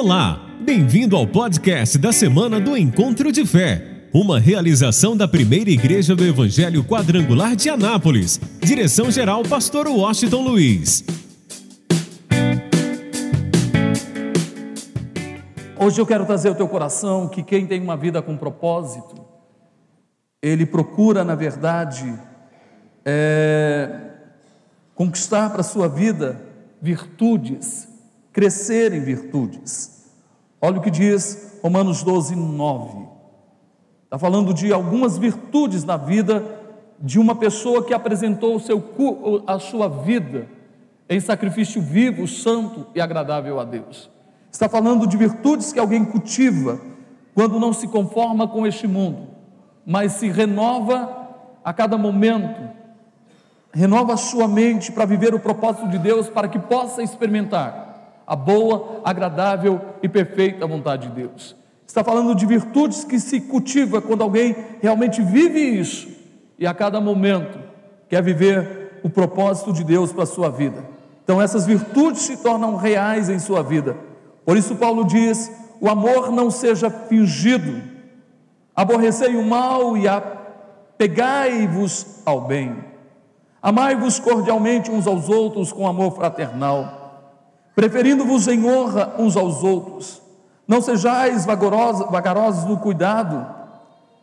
Olá, bem-vindo ao podcast da semana do Encontro de Fé, uma realização da primeira igreja do Evangelho Quadrangular de Anápolis. Direção-geral, Pastor Washington Luiz. Hoje eu quero trazer ao teu coração que quem tem uma vida com propósito, ele procura, na verdade, é, conquistar para a sua vida virtudes crescer em virtudes. Olha o que diz Romanos 12, 9. Está falando de algumas virtudes na vida de uma pessoa que apresentou seu, a sua vida em sacrifício vivo, santo e agradável a Deus. Está falando de virtudes que alguém cultiva quando não se conforma com este mundo, mas se renova a cada momento, renova a sua mente para viver o propósito de Deus, para que possa experimentar a boa, agradável e perfeita vontade de Deus. Está falando de virtudes que se cultiva quando alguém realmente vive isso e a cada momento quer viver o propósito de Deus para a sua vida. Então essas virtudes se tornam reais em sua vida. Por isso Paulo diz: "O amor não seja fingido. Aborrecei o mal e apegai-vos ao bem. Amai-vos cordialmente uns aos outros com amor fraternal." Preferindo-vos em honra uns aos outros. Não sejais vagarosos, no cuidado,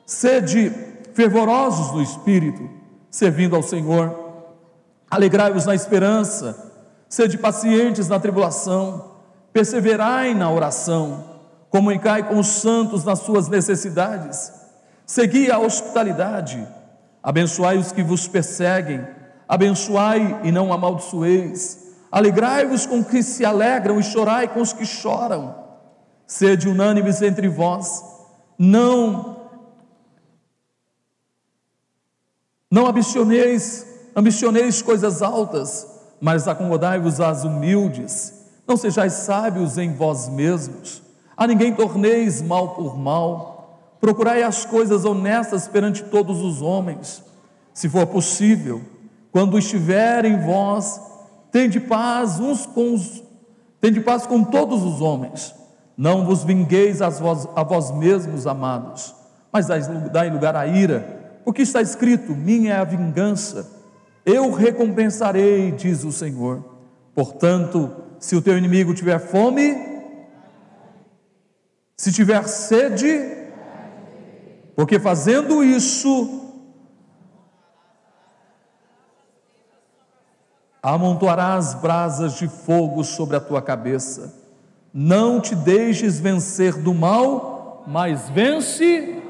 sede fervorosos no espírito, servindo ao Senhor. Alegrai-vos na esperança, sede pacientes na tribulação, perseverai na oração, comunicai com os santos nas suas necessidades, segui a hospitalidade, abençoai os que vos perseguem, abençoai e não amaldiçoeis Alegrai-vos com os que se alegram e chorai com os que choram. Sede unânimes entre vós, não não ambicioneis, ambicioneis coisas altas, mas acomodai-vos às humildes. Não sejais sábios em vós mesmos. A ninguém torneis mal por mal. Procurai as coisas honestas perante todos os homens. Se for possível, quando estiver em vós Tende paz uns com os, tende paz com todos os homens. Não vos vingueis a vós, a vós mesmos, amados, mas dai lugar à ira, porque está escrito: Minha é a vingança, eu recompensarei, diz o Senhor. Portanto, se o teu inimigo tiver fome, se tiver sede, porque fazendo isso, amontoarás brasas de fogo sobre a tua cabeça. Não te deixes vencer do mal, mas vence.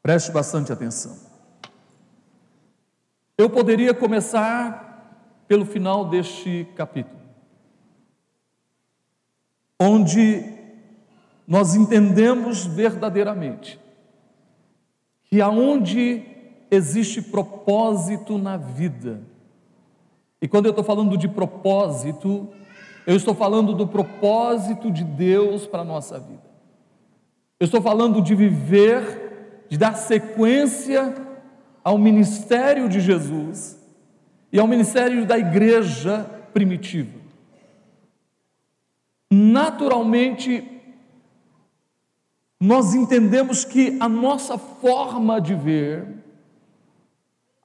Preste bastante atenção. Eu poderia começar pelo final deste capítulo, onde nós entendemos verdadeiramente que aonde existe propósito na vida. E quando eu estou falando de propósito, eu estou falando do propósito de Deus para a nossa vida. Eu estou falando de viver, de dar sequência ao ministério de Jesus e ao ministério da igreja primitiva. Naturalmente, nós entendemos que a nossa forma de ver,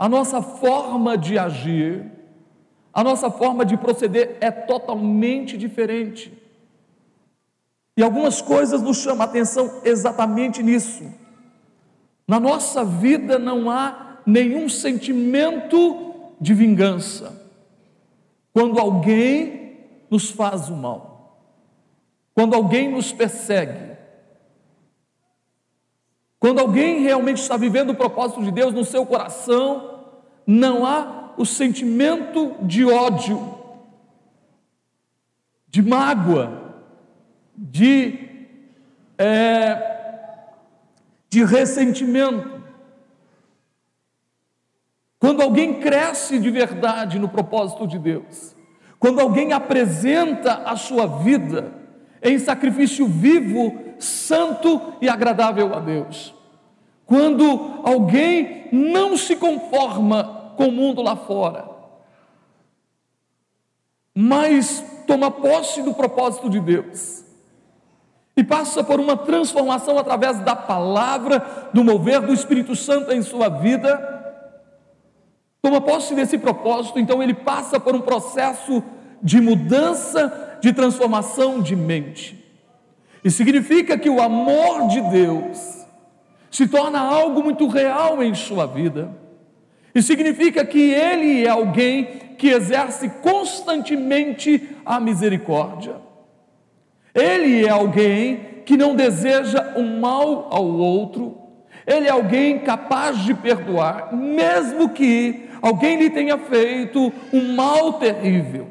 a nossa forma de agir, a nossa forma de proceder é totalmente diferente. E algumas coisas nos chamam a atenção exatamente nisso. Na nossa vida não há nenhum sentimento de vingança. Quando alguém nos faz o mal, quando alguém nos persegue, quando alguém realmente está vivendo o propósito de Deus no seu coração, não há o sentimento de ódio, de mágoa, de, é, de ressentimento. Quando alguém cresce de verdade no propósito de Deus, quando alguém apresenta a sua vida em sacrifício vivo santo e agradável a Deus. Quando alguém não se conforma com o mundo lá fora, mas toma posse do propósito de Deus e passa por uma transformação através da palavra, do mover do Espírito Santo em sua vida, toma posse desse propósito, então ele passa por um processo de mudança, de transformação de mente. E significa que o amor de Deus se torna algo muito real em sua vida. E significa que ele é alguém que exerce constantemente a misericórdia. Ele é alguém que não deseja o mal ao outro. Ele é alguém capaz de perdoar, mesmo que alguém lhe tenha feito um mal terrível.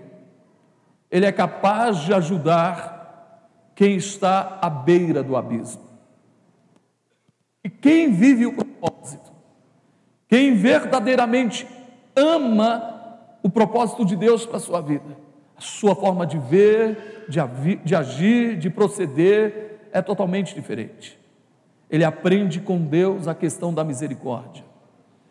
Ele é capaz de ajudar quem está à beira do abismo. E quem vive o propósito, quem verdadeiramente ama o propósito de Deus para a sua vida, a sua forma de ver, de, agir, de proceder é totalmente diferente. Ele aprende com Deus a questão da misericórdia,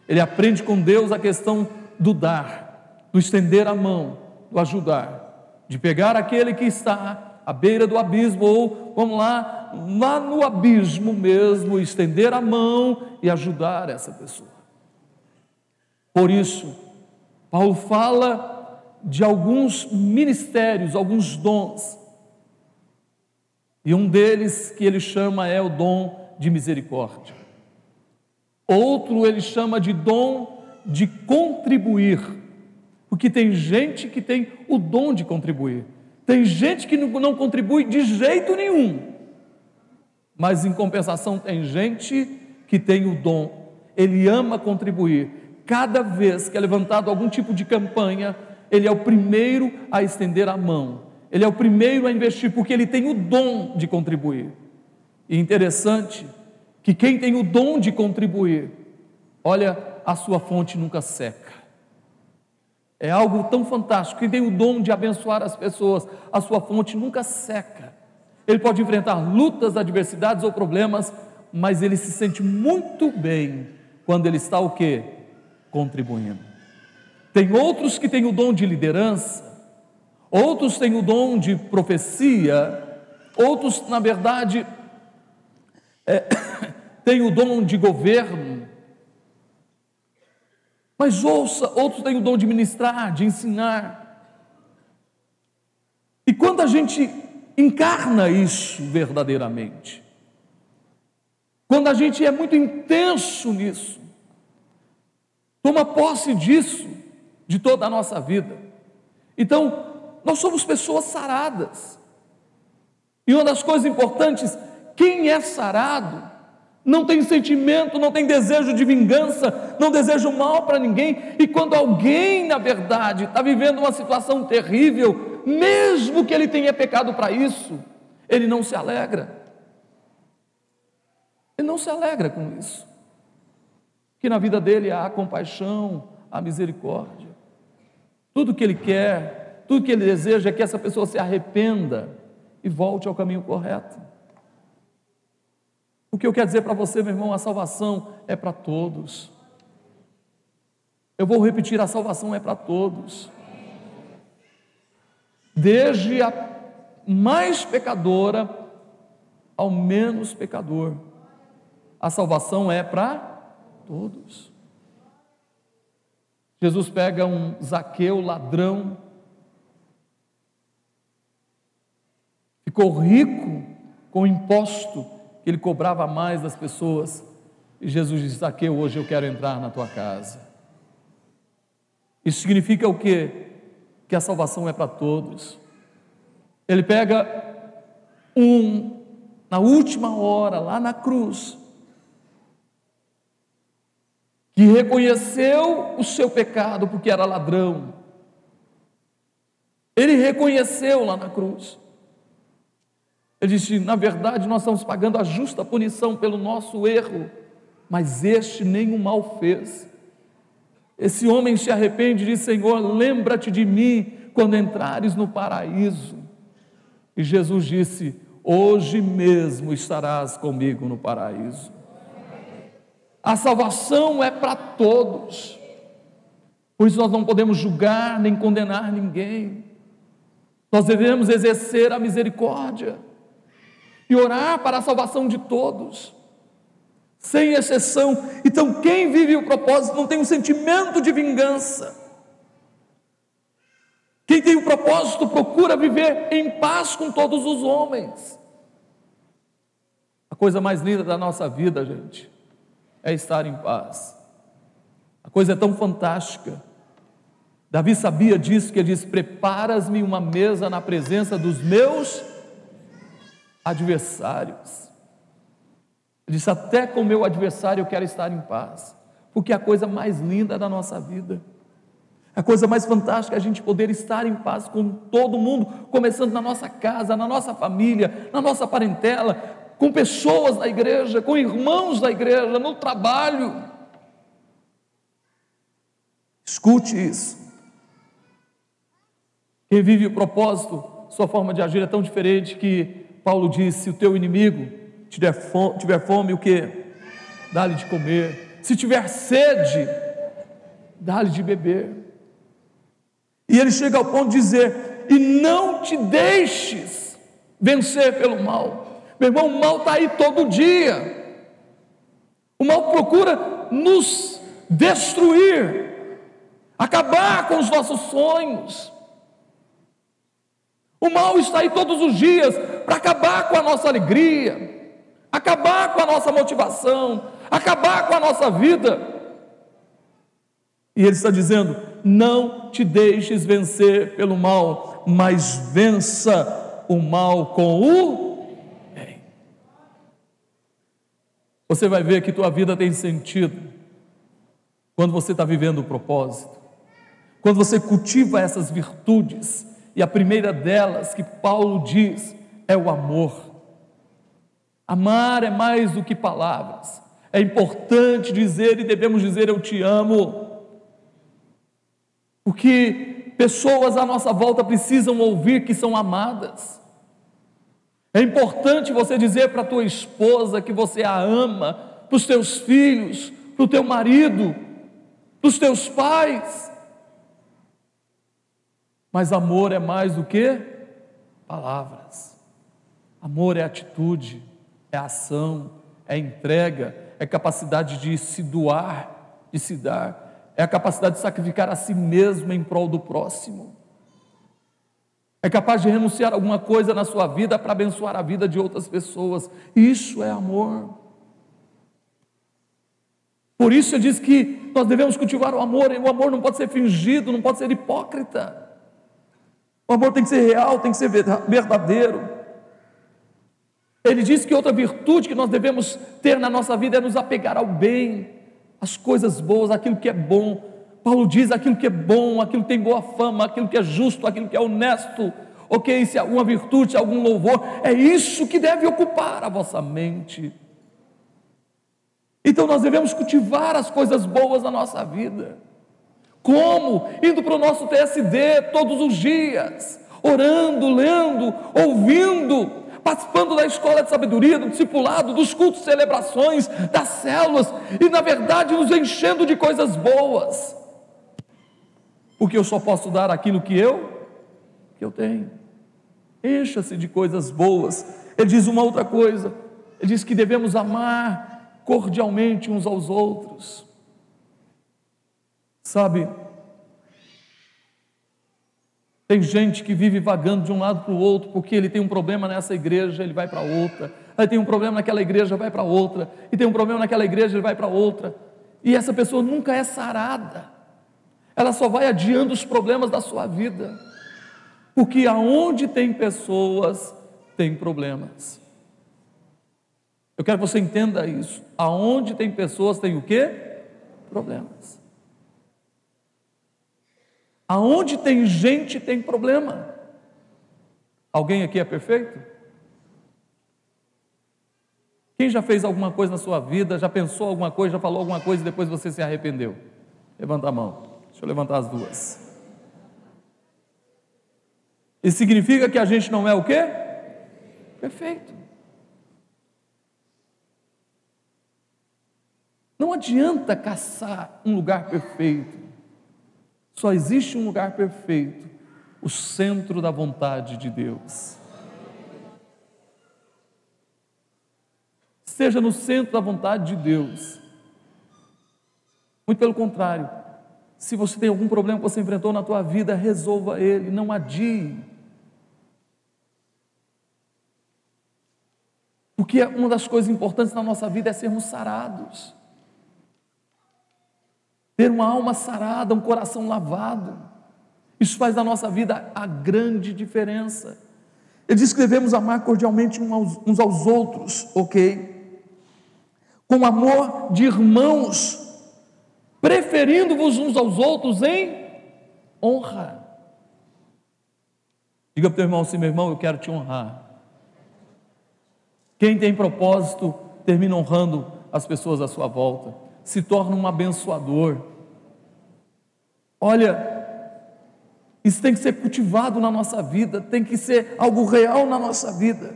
ele aprende com Deus a questão do dar, do estender a mão, do ajudar, de pegar aquele que está à beira do abismo, ou vamos lá, lá no abismo mesmo, estender a mão e ajudar essa pessoa. Por isso, Paulo fala de alguns ministérios, alguns dons. E um deles que ele chama é o dom de misericórdia. Outro ele chama de dom de contribuir, porque tem gente que tem o dom de contribuir, tem gente que não contribui de jeito nenhum, mas em compensação tem gente que tem o dom, ele ama contribuir, Cada vez que é levantado algum tipo de campanha, ele é o primeiro a estender a mão, ele é o primeiro a investir, porque ele tem o dom de contribuir. E interessante que quem tem o dom de contribuir, olha, a sua fonte nunca seca. É algo tão fantástico. Quem tem o dom de abençoar as pessoas, a sua fonte nunca seca. Ele pode enfrentar lutas, adversidades ou problemas, mas ele se sente muito bem quando ele está o quê? contribuindo. Tem outros que têm o dom de liderança, outros têm o dom de profecia, outros, na verdade, é, têm o dom de governo. Mas ouça, outros têm o dom de ministrar, de ensinar. E quando a gente encarna isso verdadeiramente, quando a gente é muito intenso nisso, Toma posse disso de toda a nossa vida. Então, nós somos pessoas saradas. E uma das coisas importantes, quem é sarado não tem sentimento, não tem desejo de vingança, não deseja mal para ninguém. E quando alguém, na verdade, está vivendo uma situação terrível, mesmo que ele tenha pecado para isso, ele não se alegra. Ele não se alegra com isso que na vida dele há compaixão, há misericórdia. Tudo que ele quer, tudo que ele deseja é que essa pessoa se arrependa e volte ao caminho correto. O que eu quero dizer para você, meu irmão, a salvação é para todos. Eu vou repetir: a salvação é para todos. Desde a mais pecadora ao menos pecador. A salvação é para todos. Jesus pega um Zaqueu, ladrão, ficou rico com imposto que ele cobrava mais das pessoas. E Jesus diz: Zaqueu, hoje eu quero entrar na tua casa. Isso significa o quê? Que a salvação é para todos. Ele pega um, na última hora, lá na cruz, que reconheceu o seu pecado porque era ladrão. Ele reconheceu lá na cruz. Ele disse: na verdade, nós estamos pagando a justa punição pelo nosso erro, mas este nenhum mal fez. Esse homem se arrepende e diz: Senhor, lembra-te de mim quando entrares no paraíso. E Jesus disse: Hoje mesmo estarás comigo no paraíso. A salvação é para todos. Por isso nós não podemos julgar nem condenar ninguém. Nós devemos exercer a misericórdia e orar para a salvação de todos, sem exceção. Então, quem vive o propósito não tem um sentimento de vingança. Quem tem o propósito procura viver em paz com todos os homens. A coisa mais linda da nossa vida, gente, é estar em paz. A coisa é tão fantástica. Davi sabia disso, que ele diz: Preparas-me uma mesa na presença dos meus adversários. Ele disse: Até com o meu adversário eu quero estar em paz, porque é a coisa mais linda da nossa vida. A coisa mais fantástica é a gente poder estar em paz com todo mundo, começando na nossa casa, na nossa família, na nossa parentela, com pessoas da igreja, com irmãos da igreja, no trabalho. Escute isso. Quem vive o propósito, sua forma de agir é tão diferente que Paulo disse: se o teu inimigo tiver fome, tiver fome o que? Dá-lhe de comer. Se tiver sede, dá-lhe de beber. E ele chega ao ponto de dizer: e não te deixes vencer pelo mal. Meu irmão, o mal está aí todo dia. O mal procura nos destruir, acabar com os nossos sonhos. O mal está aí todos os dias para acabar com a nossa alegria, acabar com a nossa motivação, acabar com a nossa vida. E ele está dizendo: não te deixes vencer pelo mal, mas vença o mal com o bem. Você vai ver que tua vida tem sentido quando você está vivendo o propósito, quando você cultiva essas virtudes e a primeira delas que Paulo diz é o amor. Amar é mais do que palavras. É importante dizer e devemos dizer eu te amo. Porque pessoas à nossa volta precisam ouvir que são amadas. É importante você dizer para a tua esposa que você a ama, para os teus filhos, para o teu marido, para os teus pais. Mas amor é mais do que palavras. Amor é atitude, é ação, é entrega, é capacidade de se doar, de se dar, é a capacidade de sacrificar a si mesmo em prol do próximo. É capaz de renunciar alguma coisa na sua vida para abençoar a vida de outras pessoas. Isso é amor. Por isso ele diz que nós devemos cultivar o amor, e o amor não pode ser fingido, não pode ser hipócrita. O amor tem que ser real, tem que ser verdadeiro. Ele diz que outra virtude que nós devemos ter na nossa vida é nos apegar ao bem, às coisas boas, aquilo que é bom. Paulo diz aquilo que é bom, aquilo que tem boa fama, aquilo que é justo, aquilo que é honesto. Ok, se alguma virtude, algum louvor, é isso que deve ocupar a vossa mente. Então nós devemos cultivar as coisas boas na nossa vida. Como? Indo para o nosso TSD todos os dias, orando, lendo, ouvindo, participando da escola de sabedoria, do discipulado, dos cultos, celebrações, das células e, na verdade, nos enchendo de coisas boas. Porque eu só posso dar aquilo que eu que eu tenho. Encha-se de coisas boas. Ele diz uma outra coisa. Ele diz que devemos amar cordialmente uns aos outros. Sabe, tem gente que vive vagando de um lado para o outro, porque ele tem um problema nessa igreja, ele vai para outra. Aí tem um problema naquela igreja, vai para outra. E tem um problema naquela igreja, ele vai para outra. E essa pessoa nunca é sarada. Ela só vai adiando os problemas da sua vida. Porque aonde tem pessoas, tem problemas. Eu quero que você entenda isso. Aonde tem pessoas, tem o quê? Problemas. Aonde tem gente, tem problema. Alguém aqui é perfeito? Quem já fez alguma coisa na sua vida, já pensou alguma coisa, já falou alguma coisa e depois você se arrependeu? Levanta a mão. Deixa eu levantar as duas. Isso significa que a gente não é o quê? Perfeito. Não adianta caçar um lugar perfeito. Só existe um lugar perfeito o centro da vontade de Deus. Esteja no centro da vontade de Deus. Muito pelo contrário, se você tem algum problema que você enfrentou na tua vida, resolva ele, não adie. Porque uma das coisas importantes na nossa vida é sermos sarados. Ter uma alma sarada, um coração lavado. Isso faz da nossa vida a grande diferença. Ele diz que devemos amar cordialmente uns aos outros, ok? Com amor de irmãos, preferindo-vos uns aos outros em honra. Diga para o teu irmão assim, meu irmão, eu quero te honrar. Quem tem propósito termina honrando as pessoas à sua volta, se torna um abençoador. Olha, isso tem que ser cultivado na nossa vida, tem que ser algo real na nossa vida.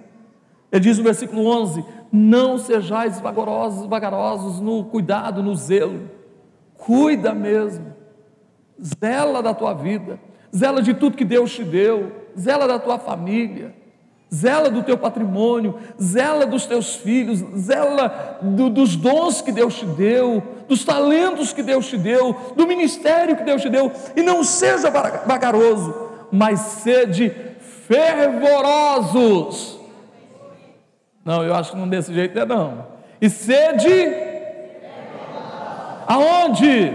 Ele diz no versículo 11: Não sejais vagarosos, vagarosos no cuidado, no zelo Cuida mesmo. Zela da tua vida. Zela de tudo que Deus te deu. Zela da tua família. Zela do teu patrimônio. Zela dos teus filhos. Zela do, dos dons que Deus te deu. Dos talentos que Deus te deu. Do ministério que Deus te deu. E não seja vagaroso, mas sede fervorosos. Não, eu acho que não desse jeito é não. E sede Aonde?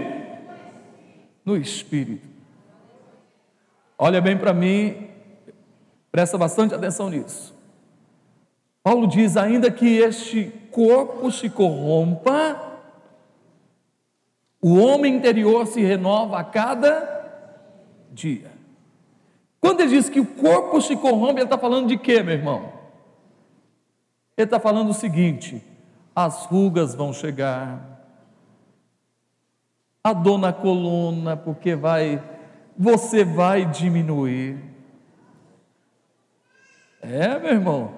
No Espírito. Olha bem para mim, presta bastante atenção nisso. Paulo diz: ainda que este corpo se corrompa, o homem interior se renova a cada dia. Quando ele diz que o corpo se corrompe, ele está falando de quê, meu irmão? Ele está falando o seguinte: as rugas vão chegar, a dor na coluna, porque vai, você vai diminuir. É, meu irmão.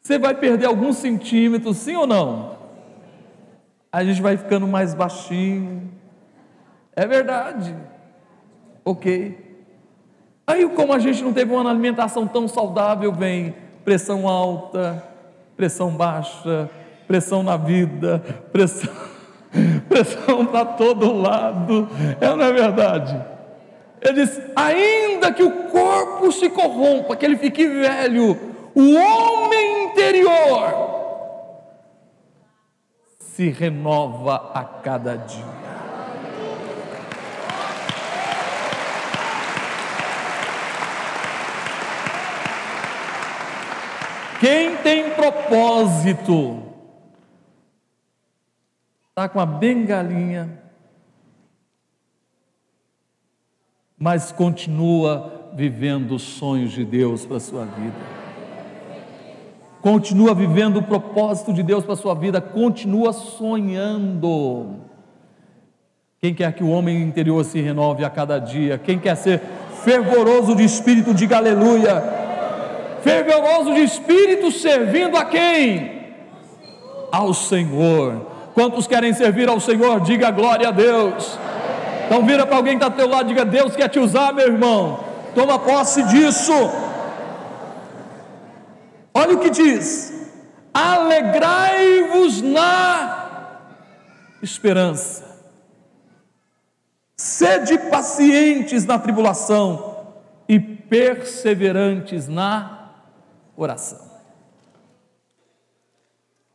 Você vai perder alguns centímetros, sim ou não? A gente vai ficando mais baixinho. É verdade. Ok. Aí, como a gente não teve uma alimentação tão saudável, vem pressão alta, pressão baixa, pressão na vida, pressão pressão para todo lado, é não é verdade? Ele diz: ainda que o corpo se corrompa, que ele fique velho, o homem interior se renova a cada dia. Quem tem propósito, está com a bengalinha, mas continua vivendo os sonhos de Deus para a sua vida. Continua vivendo o propósito de Deus para a sua vida, continua sonhando. Quem quer que o homem interior se renove a cada dia? Quem quer ser fervoroso de espírito, diga aleluia. Fervoroso de espírito, servindo a quem? Ao Senhor Quantos querem servir ao Senhor? Diga glória a Deus. Então vira para alguém que está teu lado, diga Deus quer te usar, meu irmão. Toma posse disso. Olha o que diz: alegrai-vos na esperança, sede pacientes na tribulação e perseverantes na oração.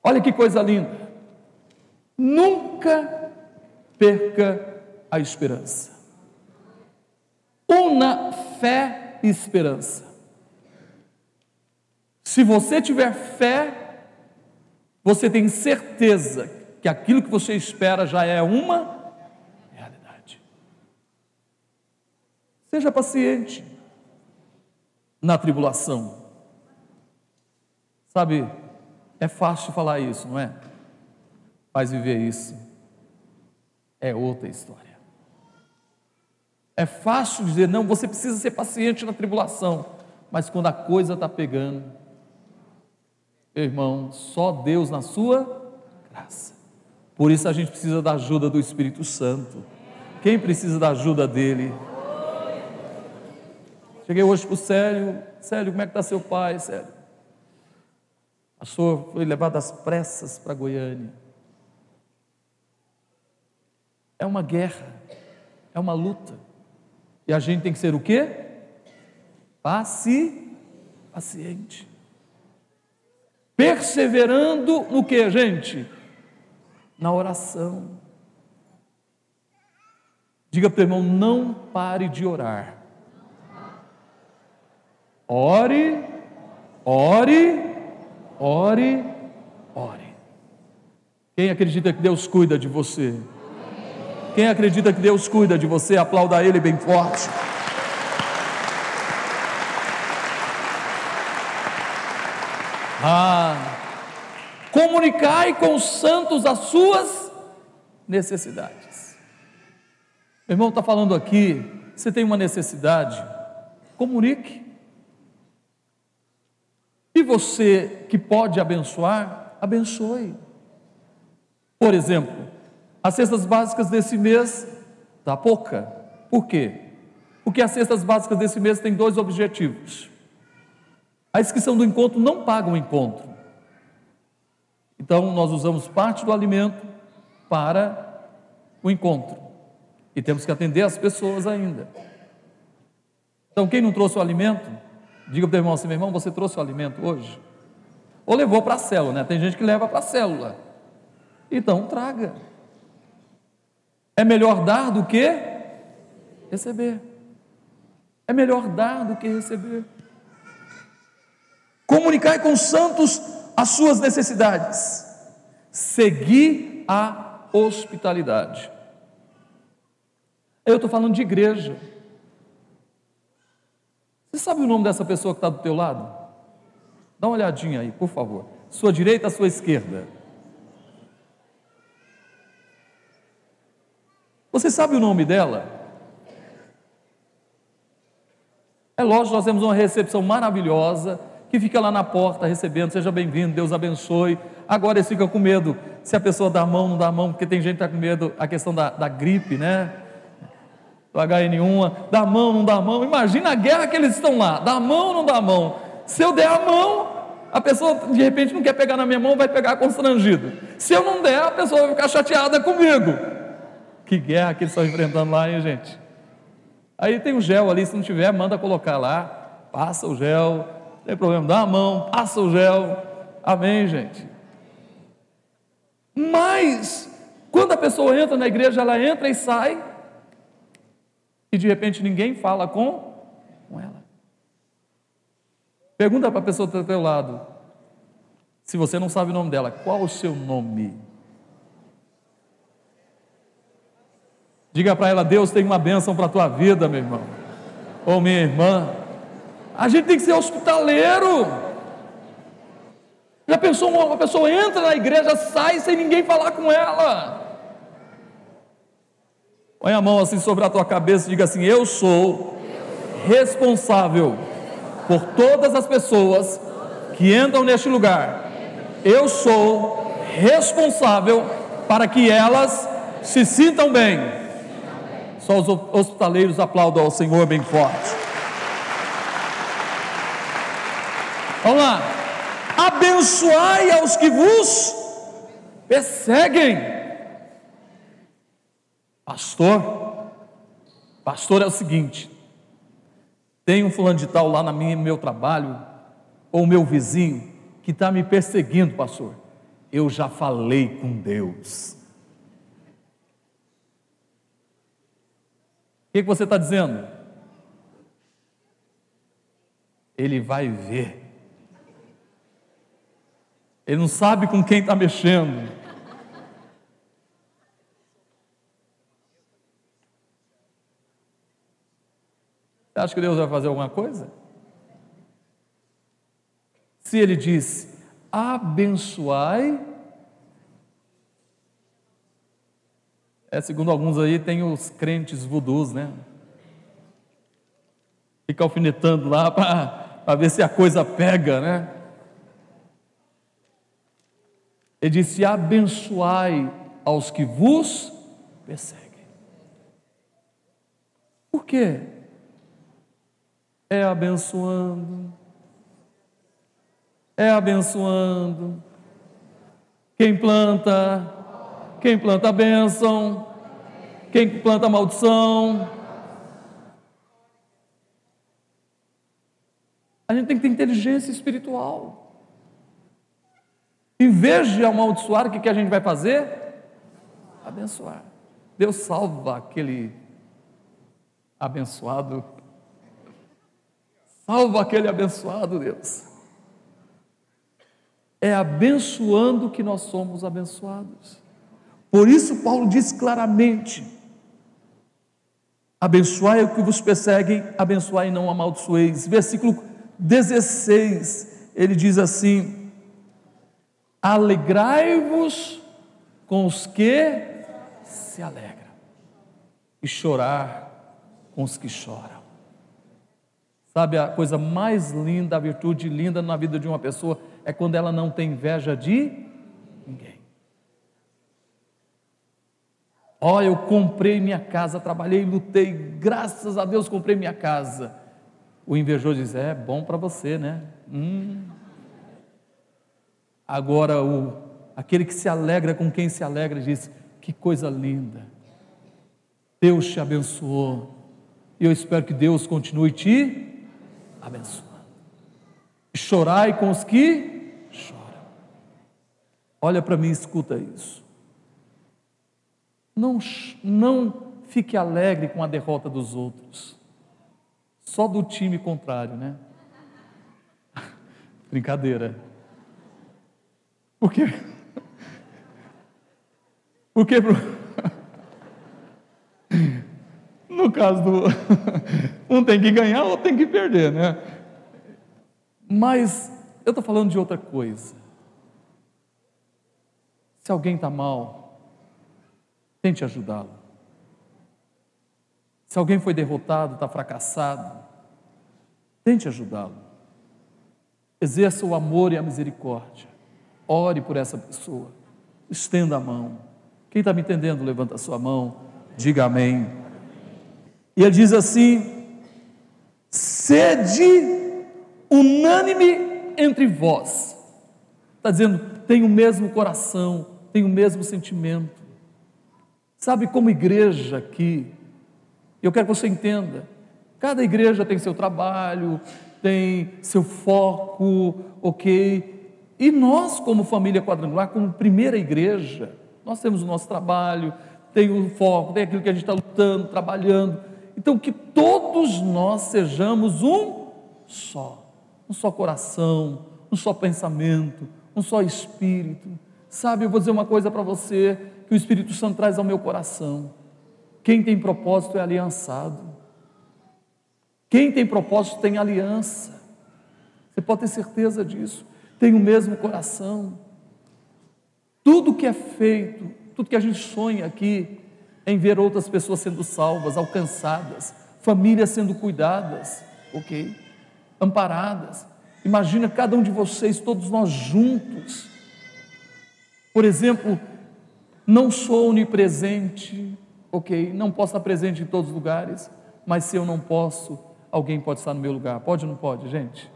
Olha que coisa linda. Nunca perca a esperança. Una fé e esperança. Se você tiver fé, você tem certeza que aquilo que você espera já é uma realidade. Seja paciente na tribulação. Sabe, é fácil falar isso, não é? Mas viver isso é outra história. É fácil dizer, não, você precisa ser paciente na tribulação, mas quando a coisa está pegando, irmão, só Deus na sua graça. Por isso a gente precisa da ajuda do Espírito Santo. Quem precisa da ajuda dele? Cheguei hoje para o Célio, Célio, como é que está seu pai, Célio? Pastor, foi levado às pressas para Goiânia. É uma guerra, é uma luta. E a gente tem que ser o quê? Paci, paciente. Perseverando no que, gente? Na oração. Diga para o irmão, não pare de orar. Ore, ore, ore, ore. Quem acredita que Deus cuida de você? Quem acredita que Deus cuida de você, aplauda Ele bem forte. Ah, comunicai com os santos as suas necessidades. Meu irmão está falando aqui, você tem uma necessidade, comunique. E você que pode abençoar, abençoe. Por exemplo, as cestas básicas desse mês está pouca. Por quê? Porque as cestas básicas desse mês têm dois objetivos. A inscrição do encontro não paga o encontro. Então, nós usamos parte do alimento para o encontro. E temos que atender as pessoas ainda. Então, quem não trouxe o alimento, diga para o irmão assim: meu irmão, você trouxe o alimento hoje? Ou levou para a célula, né? Tem gente que leva para a célula. Então, traga. É melhor dar do que receber. É melhor dar do que receber. Comunicar com os santos as suas necessidades. Seguir a hospitalidade. Eu estou falando de igreja. Você sabe o nome dessa pessoa que está do teu lado? Dá uma olhadinha aí, por favor. Sua direita, sua esquerda. Você sabe o nome dela? É lógico, nós temos uma recepção maravilhosa que fica lá na porta recebendo, seja bem-vindo, Deus abençoe. Agora eles ficam com medo, se a pessoa dá a mão, não dá a mão, porque tem gente que está com medo, a questão da, da gripe, né? Do HN1, dá a mão, não dá a mão. Imagina a guerra que eles estão lá, dá a mão, não dá a mão. Se eu der a mão, a pessoa de repente não quer pegar na minha mão, vai pegar constrangido. Se eu não der, a pessoa vai ficar chateada comigo. Que guerra que eles estão enfrentando lá, hein, gente? Aí tem o gel ali, se não tiver, manda colocar lá, passa o gel, tem problema, dá a mão, passa o gel. Amém, gente? Mas, quando a pessoa entra na igreja, ela entra e sai, e de repente ninguém fala com, com ela. Pergunta para a pessoa do teu lado, se você não sabe o nome dela, qual o seu nome? Diga para ela, Deus tem uma bênção para a tua vida, meu irmão, ou minha irmã. A gente tem que ser hospitaleiro. Já pensou, uma pessoa entra na igreja, sai sem ninguém falar com ela. Põe a mão assim sobre a tua cabeça e diga assim: Eu sou responsável por todas as pessoas que entram neste lugar. Eu sou responsável para que elas se sintam bem. Só os hospitaleiros aplaudam ao Senhor bem forte. Vamos lá. Abençoai aos que vos perseguem. Pastor, pastor é o seguinte: tem um fulano de tal lá no meu trabalho, ou meu vizinho, que está me perseguindo, pastor. Eu já falei com Deus. Que, que você está dizendo? Ele vai ver. Ele não sabe com quem está mexendo. Você acha que Deus vai fazer alguma coisa? Se ele disse, abençoai, é, segundo alguns aí, tem os crentes vudus, né? Fica alfinetando lá para ver se a coisa pega, né? Ele disse: abençoai aos que vos perseguem. Por quê? É abençoando. É abençoando. Quem planta, quem planta a bênção, quem planta a maldição. A gente tem que ter inteligência espiritual. Em vez de amaldiçoar, o que, que a gente vai fazer? Abençoar. Deus salva aquele abençoado. Salva aquele abençoado, Deus. É abençoando que nós somos abençoados. Por isso, Paulo diz claramente: abençoai o que vos perseguem, abençoai e não amaldiçoeis. Versículo 16, ele diz assim: alegrai-vos com os que se alegram, e chorar com os que choram. Sabe a coisa mais linda, a virtude linda na vida de uma pessoa é quando ela não tem inveja de ninguém. Ó, oh, eu comprei minha casa, trabalhei, lutei, graças a Deus comprei minha casa. O invejoso diz: é bom para você, né? Hum. Agora, o, aquele que se alegra com quem se alegra diz: que coisa linda. Deus te abençoou. E eu espero que Deus continue te abençoando. Chorai com os que choram. Olha para mim, escuta isso. Não, não fique alegre com a derrota dos outros. Só do time contrário, né? Brincadeira. Por quê? Porque no caso do um tem que ganhar, outro tem que perder, né? Mas eu estou falando de outra coisa. Se alguém está mal, tente ajudá-lo. Se alguém foi derrotado, está fracassado, tente ajudá-lo. Exerça o amor e a misericórdia. Ore por essa pessoa. Estenda a mão. Quem está me entendendo, levanta a sua mão. Diga amém. E ele diz assim: sede unânime entre vós. Está dizendo, tem o mesmo coração, tem o mesmo sentimento. Sabe, como igreja aqui, eu quero que você entenda, cada igreja tem seu trabalho, tem seu foco, ok? E nós, como família quadrangular, como primeira igreja, nós temos o nosso trabalho, tem o foco, tem aquilo que a gente está lutando, trabalhando. Então, que todos nós sejamos um só, um só coração, um só pensamento, um só espírito. Sabe, eu vou dizer uma coisa para você que o Espírito Santo traz ao meu coração. Quem tem propósito é aliançado. Quem tem propósito tem aliança. Você pode ter certeza disso. Tem o mesmo coração. Tudo que é feito, tudo que a gente sonha aqui, em ver outras pessoas sendo salvas, alcançadas, famílias sendo cuidadas, ok? Amparadas. Imagina cada um de vocês, todos nós juntos. Por exemplo, não sou onipresente, ok? Não posso estar presente em todos os lugares, mas se eu não posso, alguém pode estar no meu lugar. Pode ou não pode, gente?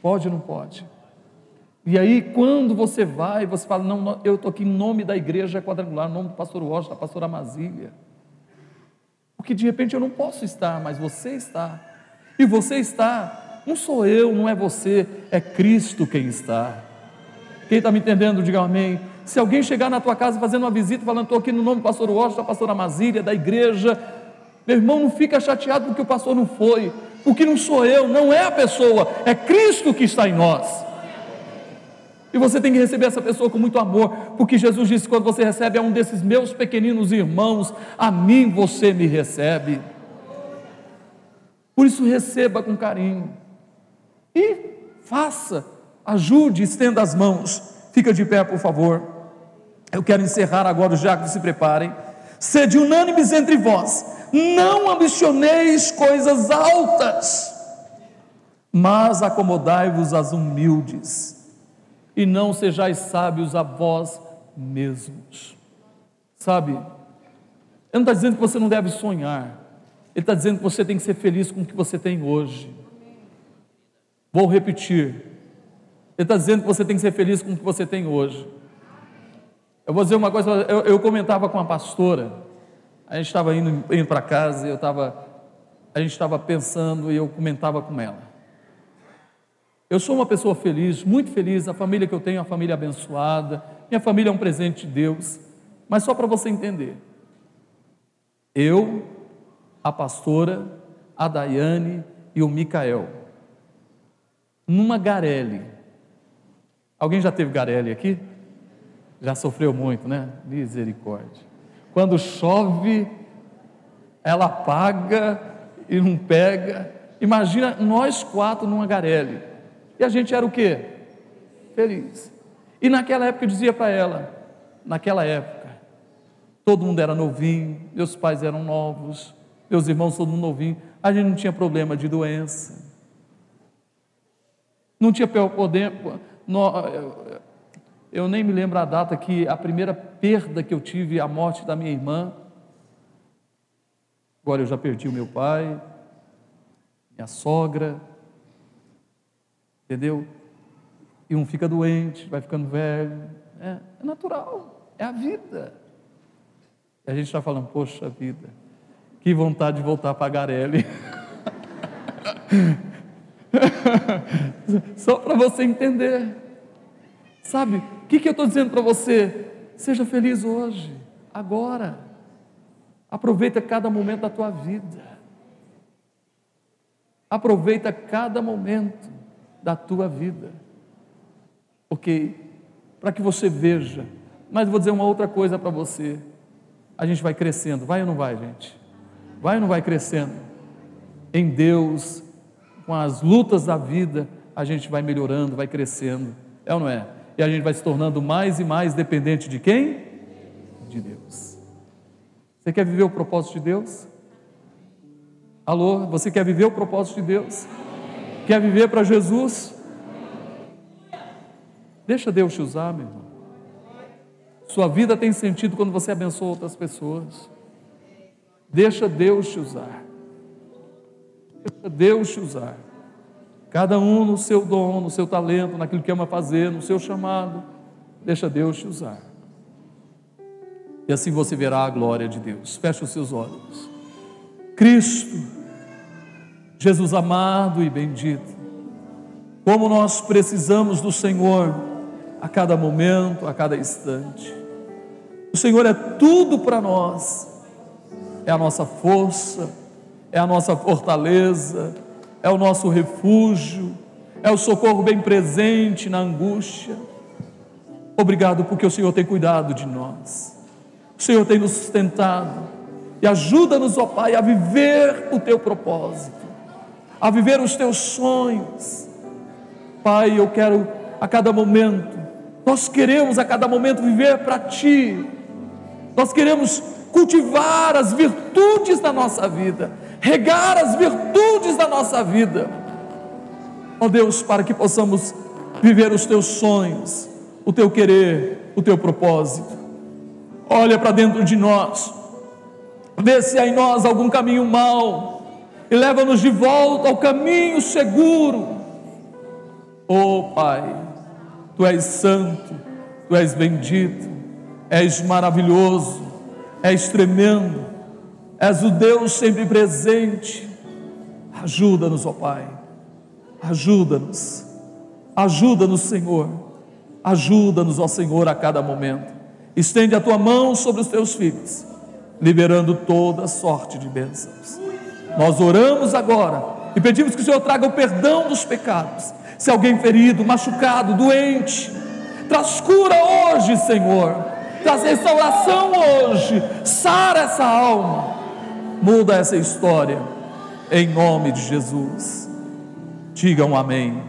Pode ou não pode? E aí, quando você vai, você fala, não, eu estou aqui em nome da igreja quadrangular, em nome do pastor Washington, da pastora Amazília. Porque de repente eu não posso estar, mas você está. E você está, não sou eu, não é você, é Cristo quem está. Quem está me entendendo, diga amém. Se alguém chegar na tua casa fazendo uma visita, falando, estou aqui no nome do pastor Washington, da pastora Amazília, da igreja, meu irmão, não fica chateado porque o pastor não foi, porque não sou eu, não é a pessoa, é Cristo que está em nós. E você tem que receber essa pessoa com muito amor, porque Jesus disse: quando você recebe a um desses meus pequeninos irmãos, a mim você me recebe. Por isso, receba com carinho e faça, ajude, estenda as mãos. Fica de pé, por favor. Eu quero encerrar agora, os diáconos se preparem. Sede unânimes entre vós, não ambicioneis coisas altas, mas acomodai-vos às humildes e não sejais sábios a vós mesmos. Sabe, ele não está dizendo que você não deve sonhar, ele está dizendo que você tem que ser feliz com o que você tem hoje. Vou repetir. Ele está dizendo que você tem que ser feliz com o que você tem hoje. Eu vou dizer uma coisa, eu, eu comentava com a pastora, a gente estava indo, indo para casa eu estava, a gente estava pensando e eu comentava com ela. Eu sou uma pessoa feliz, muito feliz, a família que eu tenho é uma família abençoada, minha família é um presente de Deus, mas só para você entender. Eu, a pastora, a Daiane e o Micael, numa garele. Alguém já teve garele aqui? Já sofreu muito, né? Misericórdia. Quando chove, ela apaga e não pega. Imagina nós quatro numa garele. E a gente era o quê? Feliz. E naquela época eu dizia para ela, naquela época, todo mundo era novinho, meus pais eram novos, meus irmãos todo mundo novinho, a gente não tinha problema de doença. Não tinha poder. Eu nem me lembro a data que a primeira perda que eu tive, a morte da minha irmã. Agora eu já perdi o meu pai, minha sogra, entendeu? E um fica doente, vai ficando velho. É, é natural, é a vida. E a gente está falando, poxa vida, que vontade de voltar para Garelli. Só para você entender. Sabe, o que, que eu estou dizendo para você? Seja feliz hoje, agora. Aproveita cada momento da tua vida. Aproveita cada momento da tua vida. Porque, para que você veja, mas vou dizer uma outra coisa para você. A gente vai crescendo, vai ou não vai, gente? Vai ou não vai crescendo? Em Deus, com as lutas da vida, a gente vai melhorando, vai crescendo. É ou não é? E a gente vai se tornando mais e mais dependente de quem? De Deus. Você quer viver o propósito de Deus? Alô, você quer viver o propósito de Deus? Quer viver para Jesus? Deixa Deus te usar, meu irmão. Sua vida tem sentido quando você abençoa outras pessoas. Deixa Deus te usar. Deixa Deus te usar. Cada um no seu dom, no seu talento, naquilo que ama fazer, no seu chamado. Deixa Deus te usar. E assim você verá a glória de Deus. Feche os seus olhos. Cristo Jesus amado e bendito, como nós precisamos do Senhor a cada momento, a cada instante. O Senhor é tudo para nós, é a nossa força, é a nossa fortaleza, é o nosso refúgio, é o socorro bem presente na angústia. Obrigado porque o Senhor tem cuidado de nós, o Senhor tem nos sustentado e ajuda-nos, ó Pai, a viver o teu propósito a viver os teus sonhos. Pai, eu quero a cada momento, nós queremos a cada momento viver para Ti, nós queremos cultivar as virtudes da nossa vida, regar as virtudes da nossa vida, ó oh Deus, para que possamos viver os Teus sonhos, o Teu querer, o Teu propósito. Olha para dentro de nós, vê se há em nós algum caminho mau, e leva-nos de volta ao caminho seguro. Oh Pai, Tu és santo, Tu és bendito, és maravilhoso, és tremendo, és o Deus sempre presente. Ajuda-nos, ó Pai, ajuda-nos, ajuda-nos, Senhor, ajuda-nos, ó Senhor, a cada momento. Estende a tua mão sobre os teus filhos, liberando toda sorte de bênçãos. Nós oramos agora e pedimos que o Senhor traga o perdão dos pecados. Se alguém ferido, machucado, doente, traz cura hoje, Senhor. Traz restauração hoje. Sara essa alma. Muda essa história. Em nome de Jesus. Digam amém.